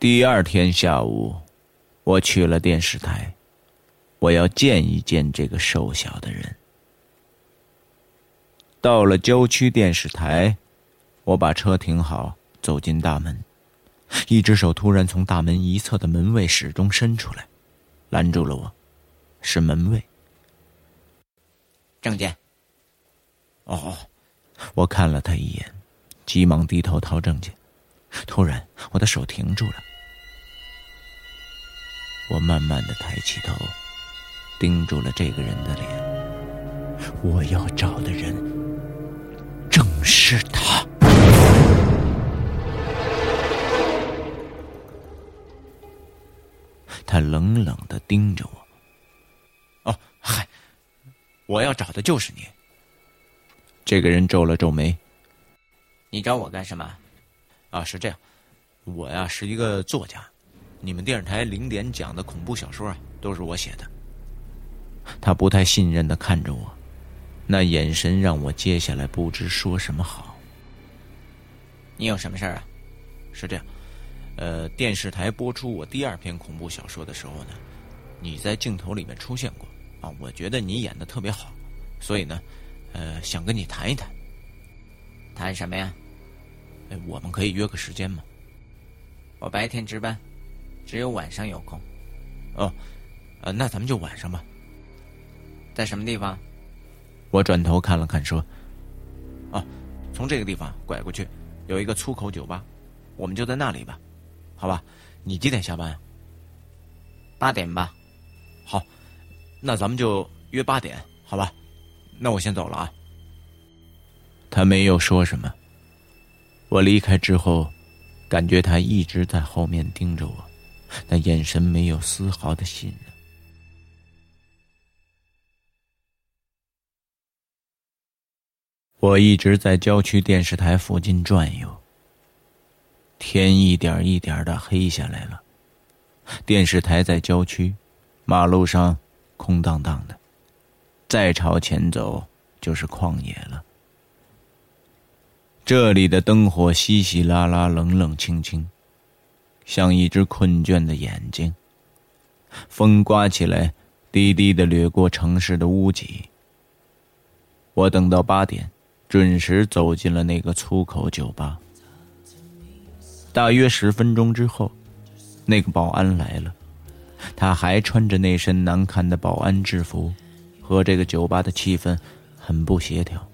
第二天下午，我去了电视台，我要见一见这个瘦小的人。到了郊区电视台，我把车停好，走进大门。一只手突然从大门一侧的门卫室中伸出来，拦住了我。是门卫。证件。哦，我看了他一眼，急忙低头掏证件。突然，我的手停住了。我慢慢的抬起头，盯住了这个人的脸。我要找的人，正是他。他冷冷的盯着我。哦，嗨，我要找的就是你。这个人皱了皱眉。你找我干什么？啊，是这样，我呀是一个作家，你们电视台零点讲的恐怖小说啊，都是我写的。他不太信任的看着我，那眼神让我接下来不知说什么好。你有什么事儿啊？是这样。呃，电视台播出我第二篇恐怖小说的时候呢，你在镜头里面出现过啊，我觉得你演的特别好，所以呢，呃，想跟你谈一谈。谈什么呀？哎，我们可以约个时间吗？我白天值班，只有晚上有空。哦，呃，那咱们就晚上吧。在什么地方？我转头看了看，说：“哦，从这个地方拐过去，有一个粗口酒吧，我们就在那里吧。”好吧，你几点下班？八点吧。好，那咱们就约八点，好吧？那我先走了啊。他没有说什么。我离开之后，感觉他一直在后面盯着我，那眼神没有丝毫的信任。我一直在郊区电视台附近转悠。天一点一点的黑下来了。电视台在郊区，马路上空荡荡的，再朝前走就是旷野了。这里的灯火稀稀拉拉，冷冷清清，像一只困倦的眼睛。风刮起来，低低的掠过城市的屋脊。我等到八点，准时走进了那个粗口酒吧。大约十分钟之后，那个保安来了，他还穿着那身难看的保安制服，和这个酒吧的气氛很不协调。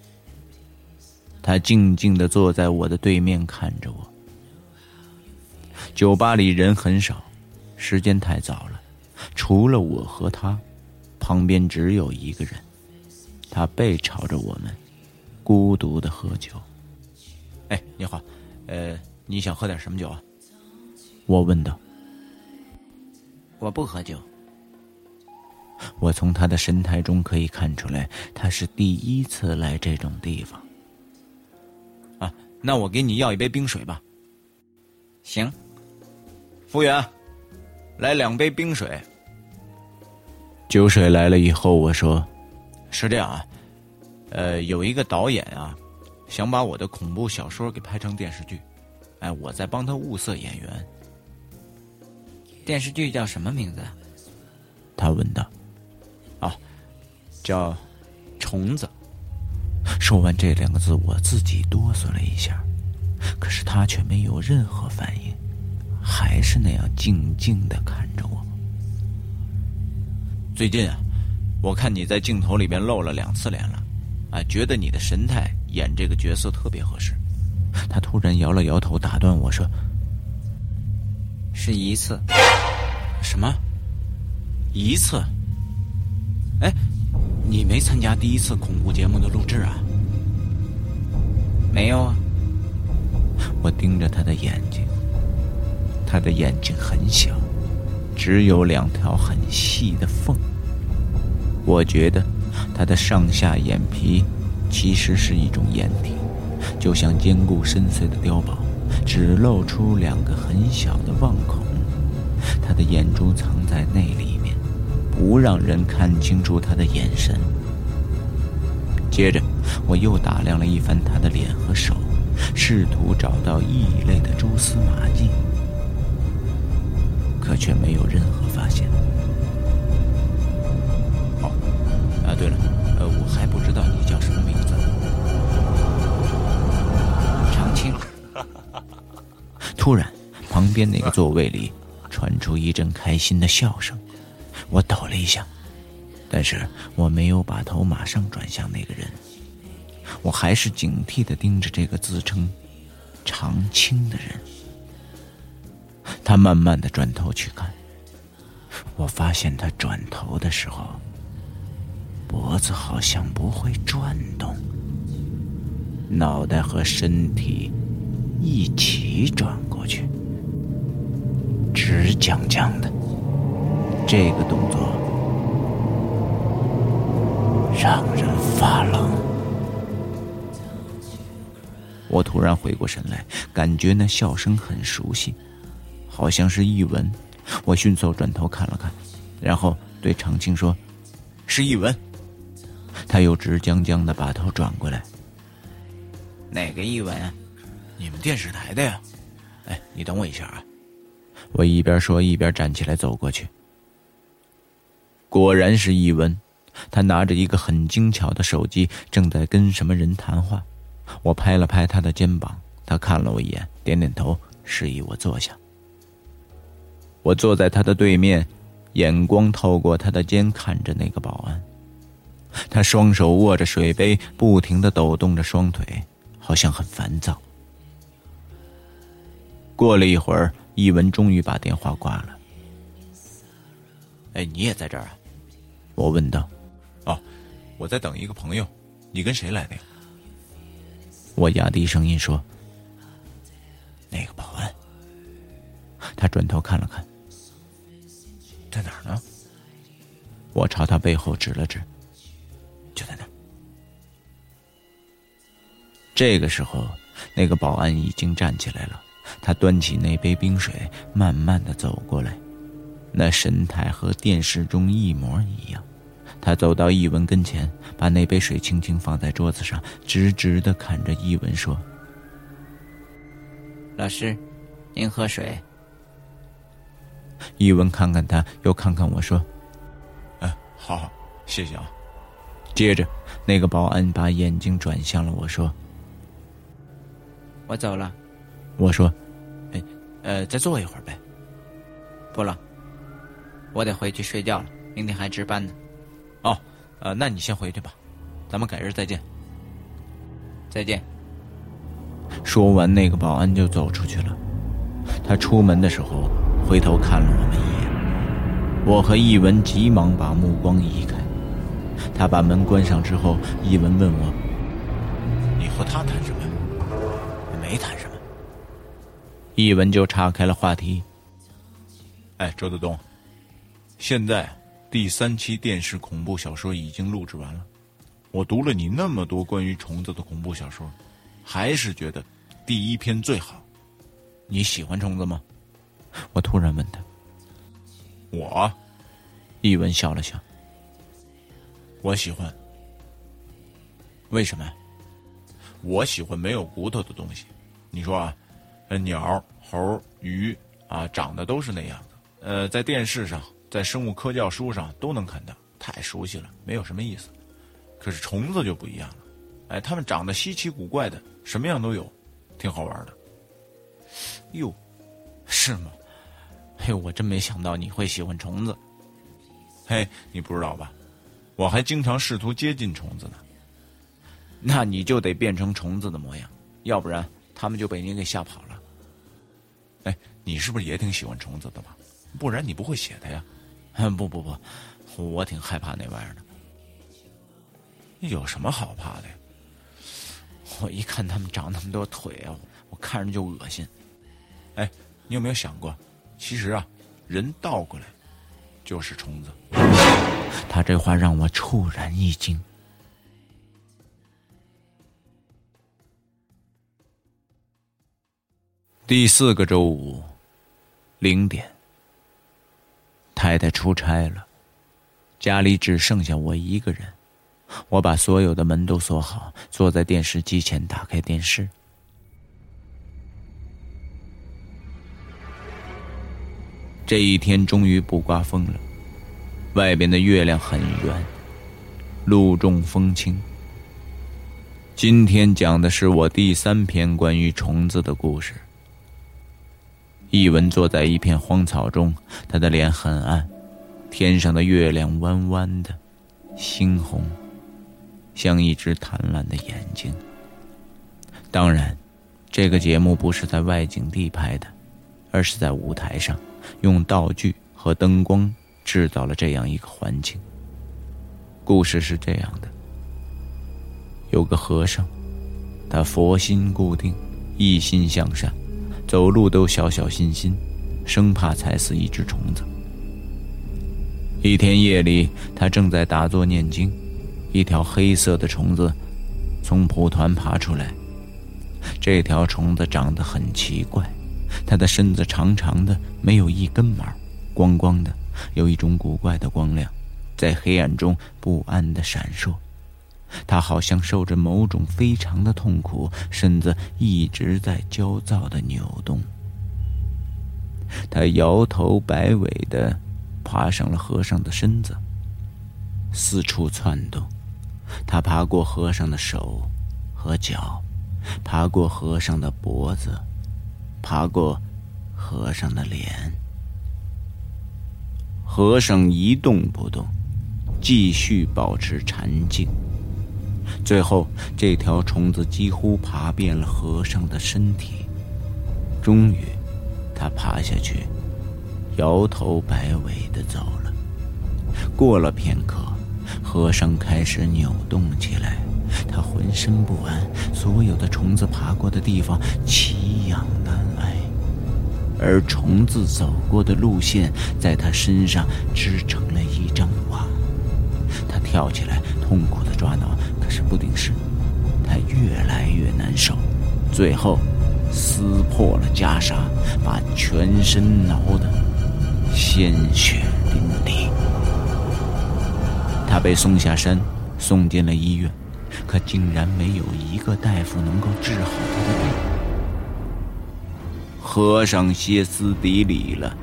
他静静的坐在我的对面看着我。酒吧里人很少，时间太早了，除了我和他，旁边只有一个人，他背朝着我们，孤独的喝酒。哎，你好，呃。你想喝点什么酒啊？我问道。我不喝酒。我从他的神态中可以看出来，他是第一次来这种地方。啊，那我给你要一杯冰水吧。行。服务员，来两杯冰水。酒水来了以后，我说：“是这样啊，呃，有一个导演啊，想把我的恐怖小说给拍成电视剧，哎，我在帮他物色演员。电视剧叫什么名字？”他问道。“啊，叫虫子。”说完这两个字，我自己哆嗦了一下，可是他却没有任何反应，还是那样静静的看着我。最近啊，我看你在镜头里边露了两次脸了，啊，觉得你的神态演这个角色特别合适。他突然摇了摇头，打断我说：“是一次，什么？一次？哎，你没参加第一次恐怖节目的录制啊？没有啊。”我盯着他的眼睛，他的眼睛很小。只有两条很细的缝。我觉得他的上下眼皮其实是一种掩体，就像坚固深邃的碉堡，只露出两个很小的望孔。他的眼珠藏在那里面，不让人看清楚他的眼神。接着，我又打量了一番他的脸和手，试图找到异类的蛛丝马迹。可却没有任何发现。哦，啊，对了，呃，我还不知道你叫什么名字。长青。突然，旁边那个座位里传出一阵开心的笑声，我抖了一下，但是我没有把头马上转向那个人，我还是警惕的盯着这个自称长青的人。他慢慢的转头去看，我发现他转头的时候，脖子好像不会转动，脑袋和身体一起转过去，直僵僵的。这个动作让人发冷。我突然回过神来，感觉那笑声很熟悉。好像是译文，我迅速转头看了看，然后对长青说：“是译文。”他又直僵僵的把头转过来：“哪个译文？你们电视台的呀？哎，你等我一下啊！”我一边说一边站起来走过去。果然是译文，他拿着一个很精巧的手机，正在跟什么人谈话。我拍了拍他的肩膀，他看了我一眼，点点头，示意我坐下。我坐在他的对面，眼光透过他的肩看着那个保安。他双手握着水杯，不停的抖动着双腿，好像很烦躁。过了一会儿，一文终于把电话挂了。哎，你也在这儿啊？我问道。哦，我在等一个朋友。你跟谁来的呀？我压低声音说。那个保安。他转头看了看。在哪儿呢？我朝他背后指了指，就在那儿。这个时候，那个保安已经站起来了，他端起那杯冰水，慢慢的走过来，那神态和电视中一模一样。他走到易文跟前，把那杯水轻轻放在桌子上，直直的看着易文说：“老师，您喝水。”一文看看他，又看看我说：“哎，好好，谢谢啊。”接着，那个保安把眼睛转向了我说：“我走了。”我说：“哎，呃，再坐一会儿呗。”不了，我得回去睡觉了，明天还值班呢。哦，呃，那你先回去吧，咱们改日再见。再见。说完，那个保安就走出去了。他出门的时候。回头看了我们一眼，我和易文急忙把目光移开。他把门关上之后，易文问我：“你和他谈什么？”“没谈什么。”易文就岔开了话题。“哎，周德东，现在第三期电视恐怖小说已经录制完了。我读了你那么多关于虫子的恐怖小说，还是觉得第一篇最好。你喜欢虫子吗？我突然问他。我，一文笑了笑。我喜欢。为什么？我喜欢没有骨头的东西。你说啊，鸟、猴、鱼啊，长得都是那样的。呃，在电视上，在生物科教书上都能看到，太熟悉了，没有什么意思。可是虫子就不一样了，哎，它们长得稀奇古怪的，什么样都有，挺好玩的。哟，是吗？嘿，我真没想到你会喜欢虫子。嘿，你不知道吧？我还经常试图接近虫子呢。那你就得变成虫子的模样，要不然他们就被你给吓跑了。哎，你是不是也挺喜欢虫子的吧？不然你不会写的呀。嗯不不不，我挺害怕那玩意儿的。有什么好怕的呀？我一看他们长那么多腿啊，我看着就恶心。哎，你有没有想过，其实啊，人倒过来就是虫子。他这话让我猝然一惊。第四个周五，零点，太太出差了，家里只剩下我一个人。我把所有的门都锁好，坐在电视机前，打开电视。这一天终于不刮风了，外边的月亮很圆，露重风轻。今天讲的是我第三篇关于虫子的故事。一文坐在一片荒草中，他的脸很暗，天上的月亮弯弯的，猩红，像一只贪婪的眼睛。当然，这个节目不是在外景地拍的，而是在舞台上，用道具和灯光制造了这样一个环境。故事是这样的：有个和尚，他佛心固定，一心向善。走路都小小心心，生怕踩死一只虫子。一天夜里，他正在打坐念经，一条黑色的虫子从蒲团爬出来。这条虫子长得很奇怪，它的身子长长的，没有一根毛，光光的，有一种古怪的光亮，在黑暗中不安的闪烁。他好像受着某种非常的痛苦，身子一直在焦躁的扭动。他摇头摆尾的爬上了和尚的身子，四处窜动。他爬过和尚的手和脚，爬过和尚的脖子，爬过和尚的脸。和尚一动不动，继续保持禅静。最后，这条虫子几乎爬遍了和尚的身体。终于，他爬下去，摇头摆尾的走了。过了片刻，和尚开始扭动起来，他浑身不安，所有的虫子爬过的地方奇痒难，而虫子走过的路线在他身上织成了一张网。他跳起来，痛苦的抓挠。可是不顶事，他越来越难受，最后撕破了袈裟，把全身挠得鲜血淋漓。他被送下山，送进了医院，可竟然没有一个大夫能够治好他的病。和尚歇斯底里了。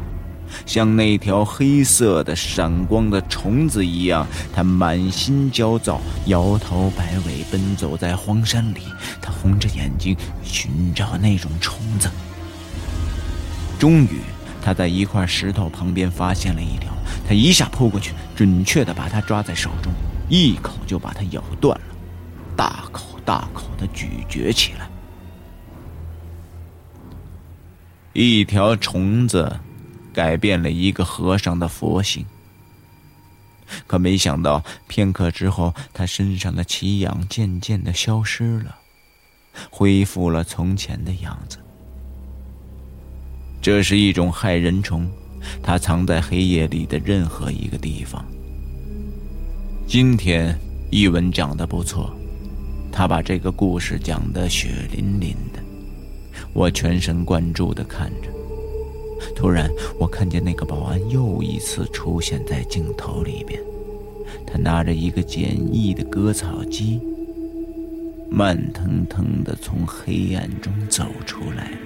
像那条黑色的闪光的虫子一样，他满心焦躁，摇头摆尾，奔走在荒山里。他红着眼睛寻找那种虫子。终于，他在一块石头旁边发现了一条，他一下扑过去，准确地把它抓在手中，一口就把它咬断了，大口大口地咀嚼起来。一条虫子。改变了一个和尚的佛性，可没想到片刻之后，他身上的奇痒渐渐的消失了，恢复了从前的样子。这是一种害人虫，它藏在黑夜里的任何一个地方，今天译文讲的不错，他把这个故事讲得血淋淋。我全神贯注地看着，突然我看见那个保安又一次出现在镜头里边，他拿着一个简易的割草机，慢腾腾地从黑暗中走出来了。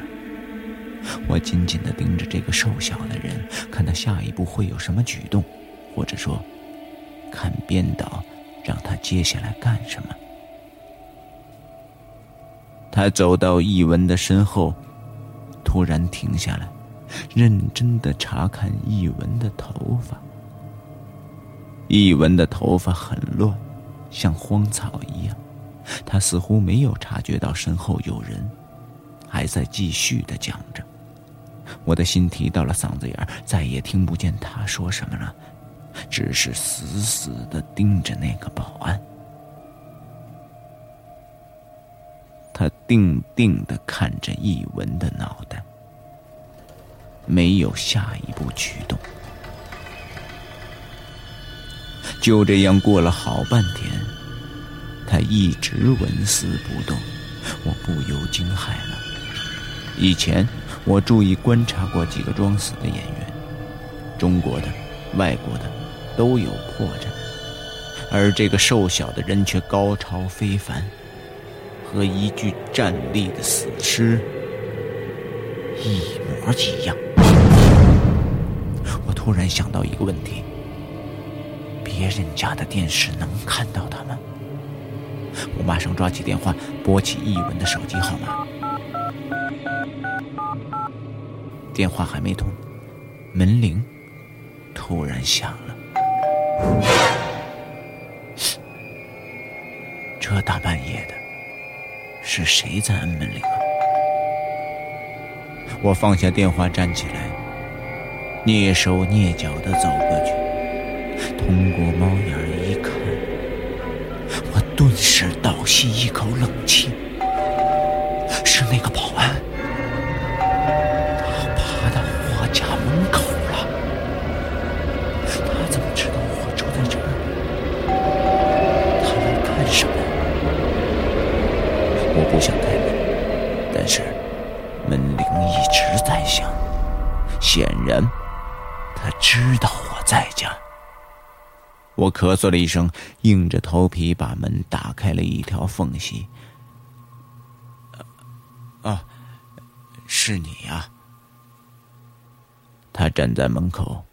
我紧紧地盯着这个瘦小的人，看他下一步会有什么举动，或者说，看编导让他接下来干什么。他走到易文的身后，突然停下来，认真的查看易文的头发。易文的头发很乱，像荒草一样。他似乎没有察觉到身后有人，还在继续的讲着。我的心提到了嗓子眼再也听不见他说什么了，只是死死的盯着那个保安。定定的看着易文的脑袋，没有下一步举动。就这样过了好半天，他一直纹丝不动，我不由惊骇了。以前我注意观察过几个装死的演员，中国的、外国的都有破绽，而这个瘦小的人却高超非凡。和一具站立的死尸一模一样。我突然想到一个问题：别人家的电视能看到他吗？我马上抓起电话，拨起易文的手机号码。电话还没通，门铃突然响了。这大半夜的。是谁在按门铃啊？我放下电话，站起来，蹑手蹑脚的走过去，通过猫眼一看，我顿时倒吸一口冷气。人他知道我在家。我咳嗽了一声，硬着头皮把门打开了一条缝隙。啊，是你呀！他站在门口，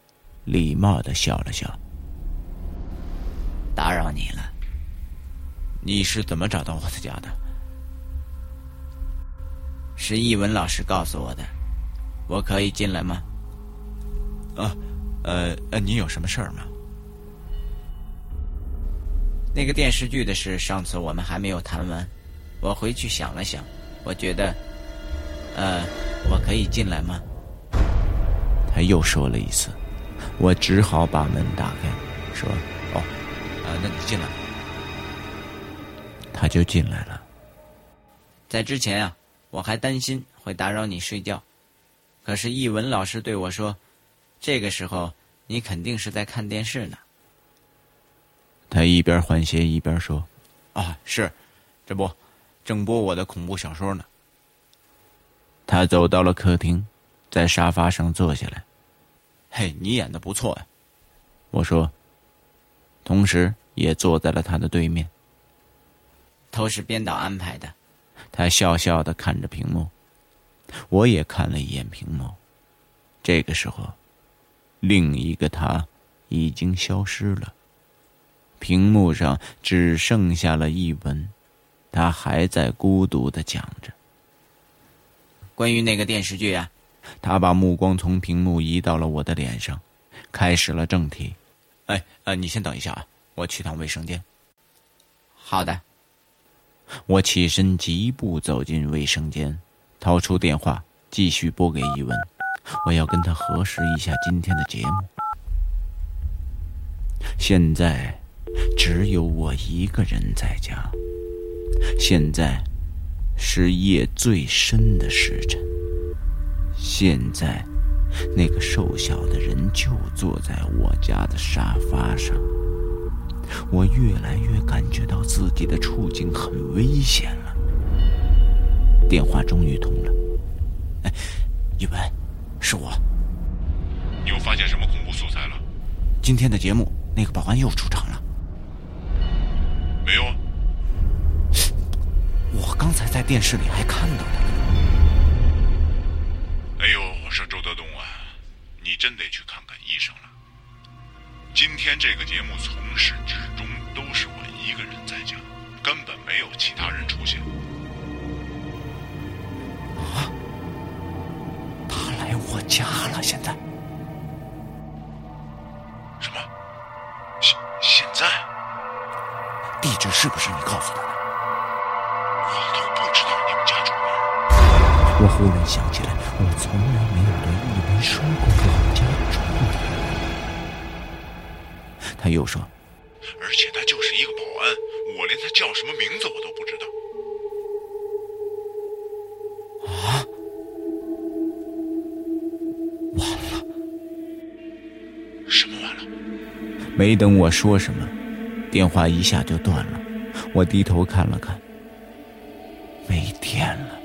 礼貌的笑了笑。打扰你了。你是怎么找到我的家的？是易文老师告诉我的，我可以进来吗？啊，呃呃，你有什么事儿吗？那个电视剧的事，上次我们还没有谈完。我回去想了想，我觉得，呃，我可以进来吗？他又说了一次，我只好把门打开，说：“哦，啊，那你进来。”他就进来了。在之前啊。我还担心会打扰你睡觉，可是译文老师对我说：“这个时候你肯定是在看电视呢。”他一边换鞋一边说：“啊，是，这不，正播我的恐怖小说呢。”他走到了客厅，在沙发上坐下来。“嘿，你演的不错呀。”我说，同时也坐在了他的对面。都是编导安排的。他笑笑的看着屏幕，我也看了一眼屏幕。这个时候，另一个他已经消失了。屏幕上只剩下了一文，他还在孤独的讲着。关于那个电视剧啊，他把目光从屏幕移到了我的脸上，开始了正题。哎，呃，你先等一下啊，我去趟卫生间。好的。我起身，疾步走进卫生间，掏出电话，继续拨给一文。我要跟他核实一下今天的节目。现在只有我一个人在家。现在是夜最深的时辰。现在，那个瘦小的人就坐在我家的沙发上。我越来越感觉到自己的处境很危险了。电话终于通了，哎，宇文，是我。你又发现什么恐怖素材了？今天的节目，那个保安又出场了。没有啊。我刚才在电视里还看到了。哎呦，我说周德东啊，你真得去看看医生了。今天这个节目从始至终是不是你告诉他的？我都不知道你们家住哪。我忽然想起来，我从来没有对一文说过我家住哪。他又说：“而且他就是一个保安，我连他叫什么名字我都不知道。”啊！完了！什么完了？没等我说什么，电话一下就断了。我低头看了看，没电了。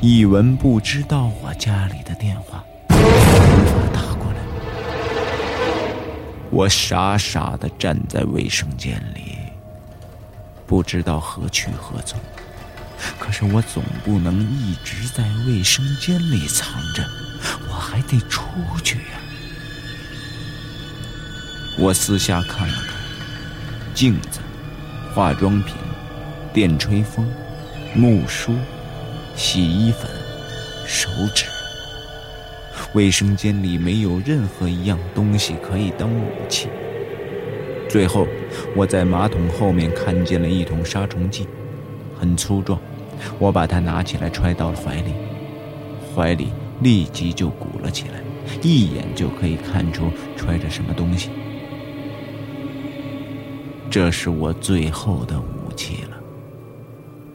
一文不知道我家里的电话。我傻傻的站在卫生间里，不知道何去何从。可是我总不能一直在卫生间里藏着，我还得出去呀。我四下看了看，镜子、化妆品、电吹风、木梳、洗衣粉、手纸。卫生间里没有任何一样东西可以当武器。最后，我在马桶后面看见了一桶杀虫剂，很粗壮，我把它拿起来揣到了怀里，怀里立即就鼓了起来，一眼就可以看出揣着什么东西。这是我最后的武器了，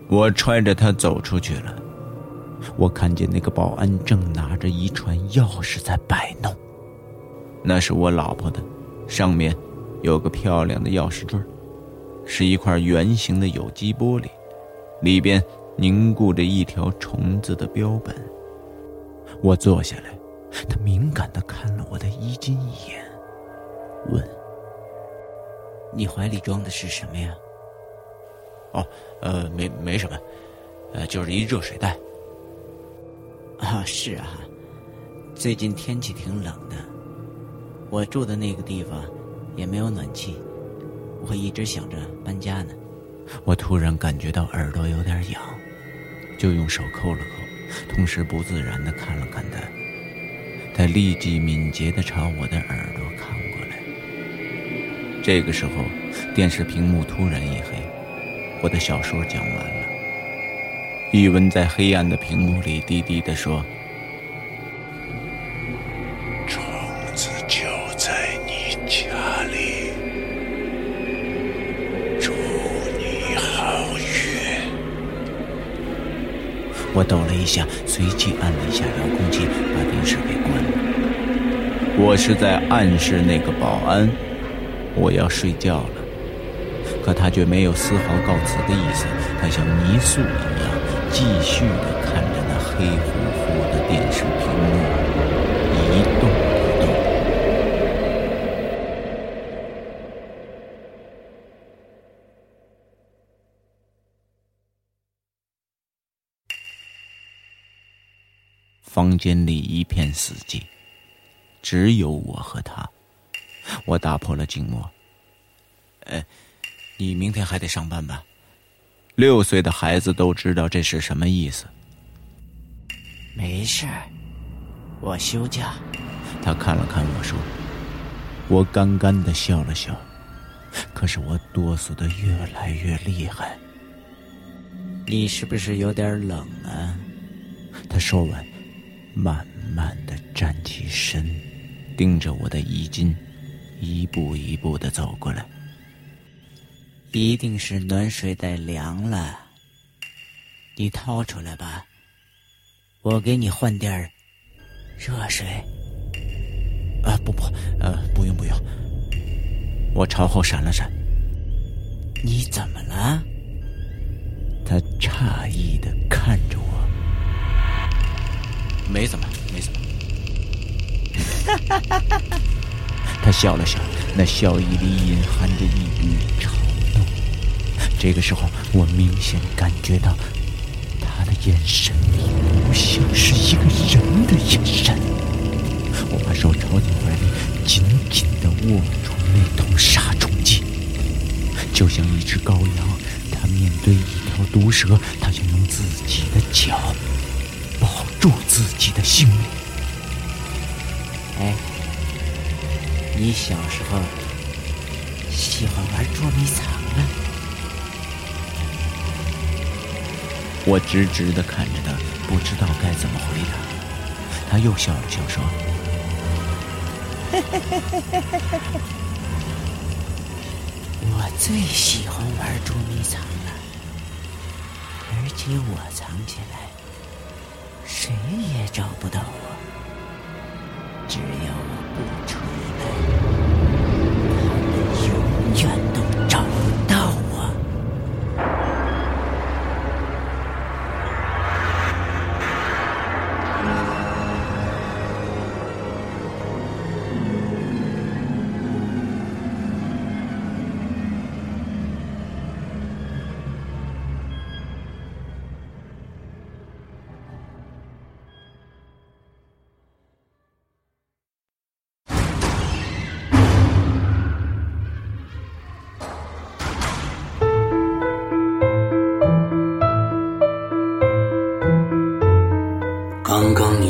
我揣着它走出去了。我看见那个保安正拿着一串钥匙在摆弄，那是我老婆的，上面有个漂亮的钥匙坠是一块圆形的有机玻璃，里边凝固着一条虫子的标本。我坐下来，他敏感的看了我的衣襟一眼，问：“你怀里装的是什么呀？”“哦，呃，没没什么，呃，就是一热水袋。”啊，是啊，最近天气挺冷的，我住的那个地方也没有暖气，我一直想着搬家呢。我突然感觉到耳朵有点痒，就用手抠了抠，同时不自然的看了看他。他立即敏捷的朝我的耳朵看过来。这个时候，电视屏幕突然一黑，我的小说讲完了。玉文在黑暗的屏幕里低低的说：“虫子就在你家里，祝你好运。”我抖了一下，随即按了一下遥控器，把电视给关了。我是在暗示那个保安，我要睡觉了，可他却没有丝毫告辞的意思，他像泥塑一样。继续的看着那黑乎乎的电视屏幕，一动不动。房间里一片死寂，只有我和他。我打破了静默。呃，你明天还得上班吧？六岁的孩子都知道这是什么意思。没事我休假。他看了看我说：“我干干的笑了笑，可是我哆嗦的越来越厉害。你是不是有点冷啊？”他说完，慢慢的站起身，盯着我的衣襟，一步一步的走过来。一定是暖水袋凉了，你掏出来吧，我给你换点儿热水。啊，不不，呃，不用不用。我朝后闪了闪。你怎么了？他诧异的看着我。没怎么，没怎么。哈哈哈哈哈！他笑了笑，那笑意里隐含着一缕嘲弄。这个时候，我明显感觉到他的眼神里不像是一个人的眼神。我把手抄进怀里，紧紧地握住那桶杀虫剂，就像一只羔羊，它面对一条毒蛇，它想用自己的脚保住自己的性命。哎，你小时候喜欢玩捉迷藏吗？我直直的看着他，不知道该怎么回答。他又笑了笑说。我最喜欢玩捉迷藏了，而且我藏起来，谁也找不到我。只要我不出永远。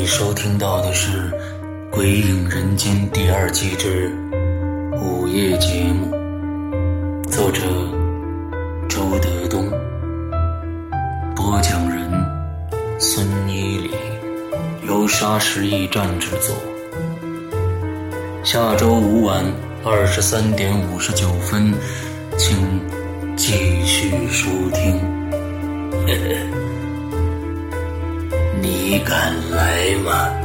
你收听到的是《鬼影人间》第二季之午夜节目，作者周德东，播讲人孙一礼，由沙石驿站制作。下周五晚二十三点五十九分，请继敢来吗？